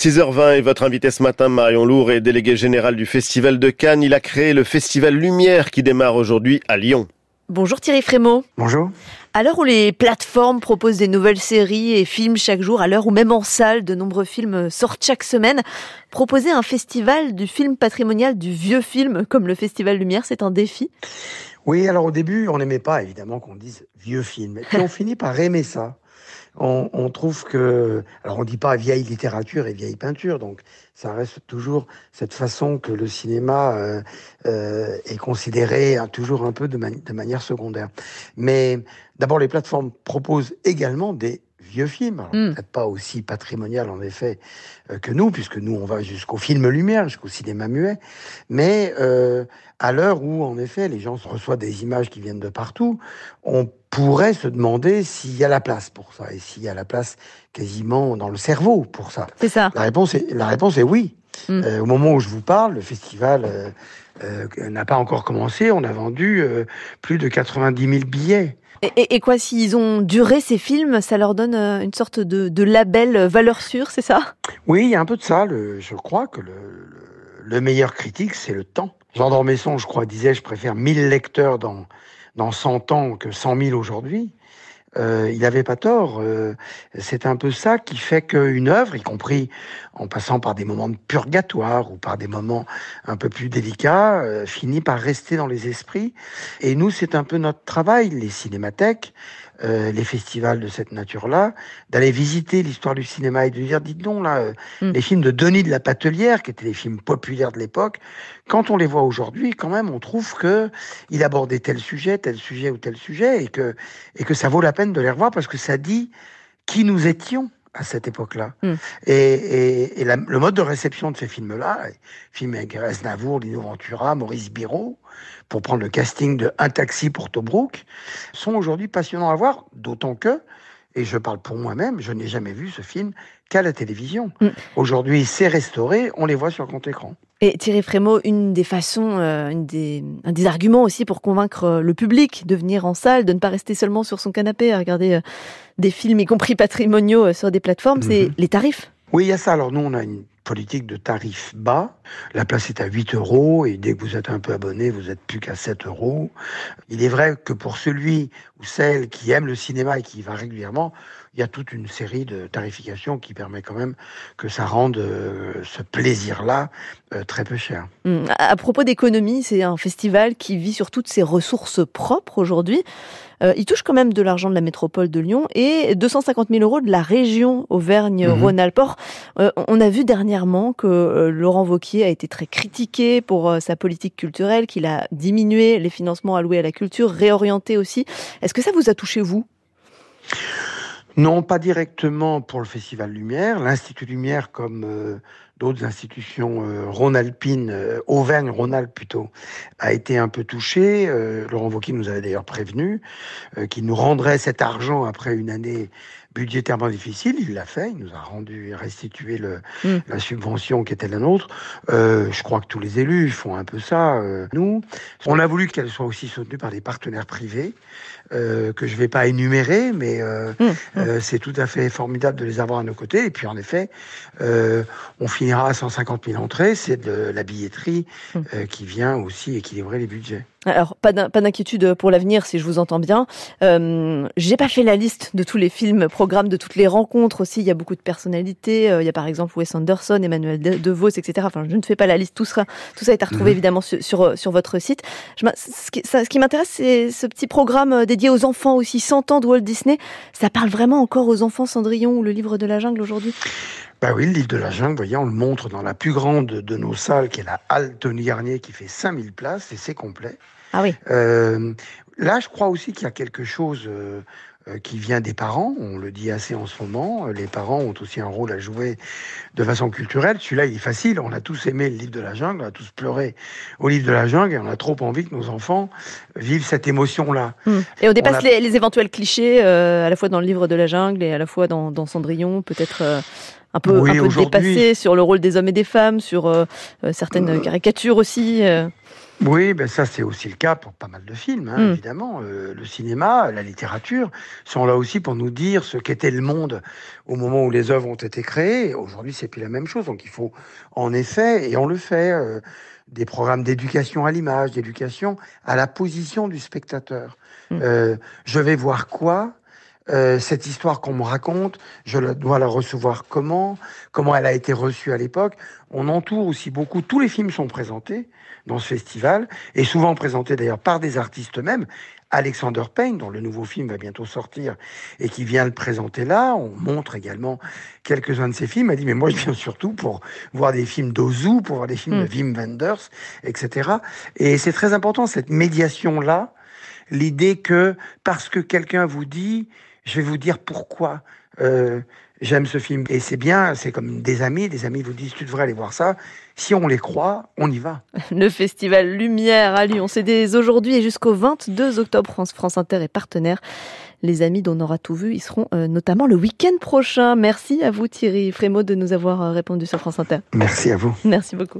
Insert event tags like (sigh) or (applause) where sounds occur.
6h20 et votre invité ce matin, Marion Lourd, est délégué général du Festival de Cannes. Il a créé le Festival Lumière qui démarre aujourd'hui à Lyon. Bonjour Thierry Frémaux. Bonjour. À l'heure où les plateformes proposent des nouvelles séries et films chaque jour, à l'heure où même en salle, de nombreux films sortent chaque semaine, proposer un festival du film patrimonial du vieux film comme le Festival Lumière, c'est un défi? Oui, alors au début, on n'aimait pas évidemment qu'on dise vieux film. Et puis on (laughs) finit par aimer ça on, trouve que, alors on dit pas vieille littérature et vieille peinture, donc ça reste toujours cette façon que le cinéma euh, euh, est considéré toujours un peu de, de manière secondaire. Mais d'abord, les plateformes proposent également des vieux films. Hmm. Peut-être pas aussi patrimonial en effet euh, que nous, puisque nous on va jusqu'au film lumière, jusqu'au cinéma muet. Mais euh, à l'heure où en effet les gens reçoivent des images qui viennent de partout, on pourrait se demander s'il y a la place pour ça et s'il y a la place quasiment dans le cerveau pour ça. C'est ça. La réponse est, la réponse est oui. Hmm. Euh, au moment où je vous parle, le festival n'a pas encore commencé. On a vendu plus de 90 000 billets. Et, quoi, s'ils ont duré ces films, ça leur donne euh, une sorte de, label euh, valeur sûre, c'est ça? Oui, il y a un peu de ça. je crois que le, meilleur critique, c'est le temps. Jean d'Ormesson, je crois, disait, je préfère 1000 lecteurs dans, dans 100 ans que 100 000 aujourd'hui. Euh, il n'avait pas tort. Euh, c'est un peu ça qui fait qu'une œuvre, y compris en passant par des moments de purgatoire ou par des moments un peu plus délicats, euh, finit par rester dans les esprits. Et nous, c'est un peu notre travail, les cinémathèques, euh, les festivals de cette nature-là, d'aller visiter l'histoire du cinéma et de dire, dites donc, là, euh, mm. les films de Denis de la Patelière, qui étaient les films populaires de l'époque, quand on les voit aujourd'hui, quand même, on trouve que il abordait tel sujet, tel sujet ou tel sujet, et que, et que ça vaut la peine de les revoir parce que ça dit qui nous étions à cette époque-là. Mm. Et, et, le mode de réception de ces films-là, films avec Navour, Lino Ventura, Maurice Biro, pour prendre le casting de Un taxi pour Tobruk, sont aujourd'hui passionnants à voir, d'autant que, et je parle pour moi-même, je n'ai jamais vu ce film qu'à la télévision. Mm. Aujourd'hui, c'est restauré, on les voit sur grand écran. Et Thierry Frémaux, une des façons, euh, une des, un des arguments aussi pour convaincre euh, le public de venir en salle, de ne pas rester seulement sur son canapé à regarder euh, des films, y compris (laughs) patrimoniaux, sur des plateformes, c'est mhm. les tarifs. Oui, il y a ça. Alors nous, on a une politique de tarifs bas. La place est à 8 euros et dès que vous êtes un peu abonné, vous n'êtes plus qu'à 7 euros. Il est vrai que pour celui ou celle qui aime le cinéma et qui va régulièrement, il y a toute une série de tarifications qui permet quand même que ça rende euh, ce plaisir-là euh, très peu cher. Hum, à propos d'économie, c'est un festival qui vit sur toutes ses ressources propres aujourd'hui. Euh, il touche quand même de l'argent de la métropole de Lyon et 250 000 euros de la région Auvergne-Rhône-Alpes. Mhm. on a vu dernièrement que Laurent Vauquier a été très critiqué pour sa politique culturelle, qu'il a diminué les financements alloués à la culture, réorienté aussi. Est-ce que ça vous a touché, vous? Non, pas directement pour le Festival Lumière. L'Institut Lumière, comme euh, d'autres institutions euh, rhône-alpines, euh, Auvergne-Rhône-Alpes plutôt, a été un peu touché. Laurent Wauquiez nous avait d'ailleurs prévenu qu'il nous rendrait cet argent après une année budgétairement difficile. Il l'a fait. Il nous a rendu restitué le, mm. la subvention qui était la nôtre. je crois que tous les élus font un peu ça. nous, on a voulu qu'elle soit aussi soutenue par des partenaires privés. Euh, que je ne vais pas énumérer, mais euh, mmh, mmh. Euh, c'est tout à fait formidable de les avoir à nos côtés. Et puis en effet, on finira à 150 000 entrées, c'est de la billetterie mmh. qui vient aussi équilibrer les budgets. Alors, pas d'inquiétude pour l'avenir, si je vous entends bien. Euh, J'ai pas fait la liste de tous les films, programmes, de toutes les rencontres aussi. Il y a beaucoup de personnalités. il y a par exemple Wes Anderson, Emmanuel De Vos, etc. Enfin, je ne fais pas la liste. Tout, sera, tout ça est à retrouver évidemment sur, sur, sur, votre site. Je, ce qui, ce qui m'intéresse, c'est ce petit programme dédié aux enfants aussi, 100 ans de Walt Disney. Ça parle vraiment encore aux enfants, Cendrillon ou le livre de la jungle aujourd'hui? Bah oui, le livre de la jungle, voyez, on le montre dans la plus grande de nos salles, qui est la halle Tony Garnier, qui fait 5000 places, et c'est complet. Ah oui. Euh, là, je crois aussi qu'il y a quelque chose euh, euh, qui vient des parents. On le dit assez en ce moment. Les parents ont aussi un rôle à jouer de façon culturelle. Celui-là, il est facile. On a tous aimé le livre de la jungle, on a tous pleuré au livre de la jungle et on a trop envie que nos enfants vivent cette émotion-là. Hmm. Et on dépasse les, éventuels clichés, euh, à la fois dans le livre de la jungle et à la fois dans, Cendrillon, peut-être. Euh, un peu, un peu dépassé sur le rôle des hommes et des femmes, sur certaines caricatures aussi. Oui, ben ça c'est aussi le cas pour pas mal de films, hein, Mm. évidemment. Euh, le cinéma, la littérature sont là aussi pour nous dire ce qu'était le monde au moment où les œuvres ont été créées. Aujourd'hui, c'est plus la même chose. Donc il faut en effet, et on le fait, euh, des programmes d'éducation à l'image, d'éducation à la position du spectateur. Mm. Euh, je vais voir quoi Euh, cette histoire qu'on me raconte, je la- dois la recevoir comment? Comment elle a été reçue à l'époque? On entoure aussi beaucoup. Tous les films sont présentés dans ce festival, et souvent présentés d'ailleurs par des artistes eux-mêmes. Alexander Payne, dont le nouveau film va bientôt sortir et qui vient le présenter là. On montre également quelques-uns de ses films. Elle dit, mais moi, je viens surtout pour voir des films d'Ozu, pour voir des films Mm. de Wim Wenders, etc. Et c'est très important, cette médiation-là, l'idée que parce que quelqu'un vous dit, je vais vous dire pourquoi euh, j'aime ce film. Et c'est bien, c'est comme des amis, des amis vous disent, tu devrais aller voir ça. Si on les croit, on y va. (laughs) Le festival Lumière à Lyon, c'est dès aujourd'hui et jusqu'au 22 octobre. France, France Inter est partenaire. Les amis dont on aura tout vu, ils seront euh, notamment le week-end prochain. Merci à vous Thierry Frémaux de nous avoir euh, répondu sur France Inter. Merci à vous. (laughs) Merci beaucoup.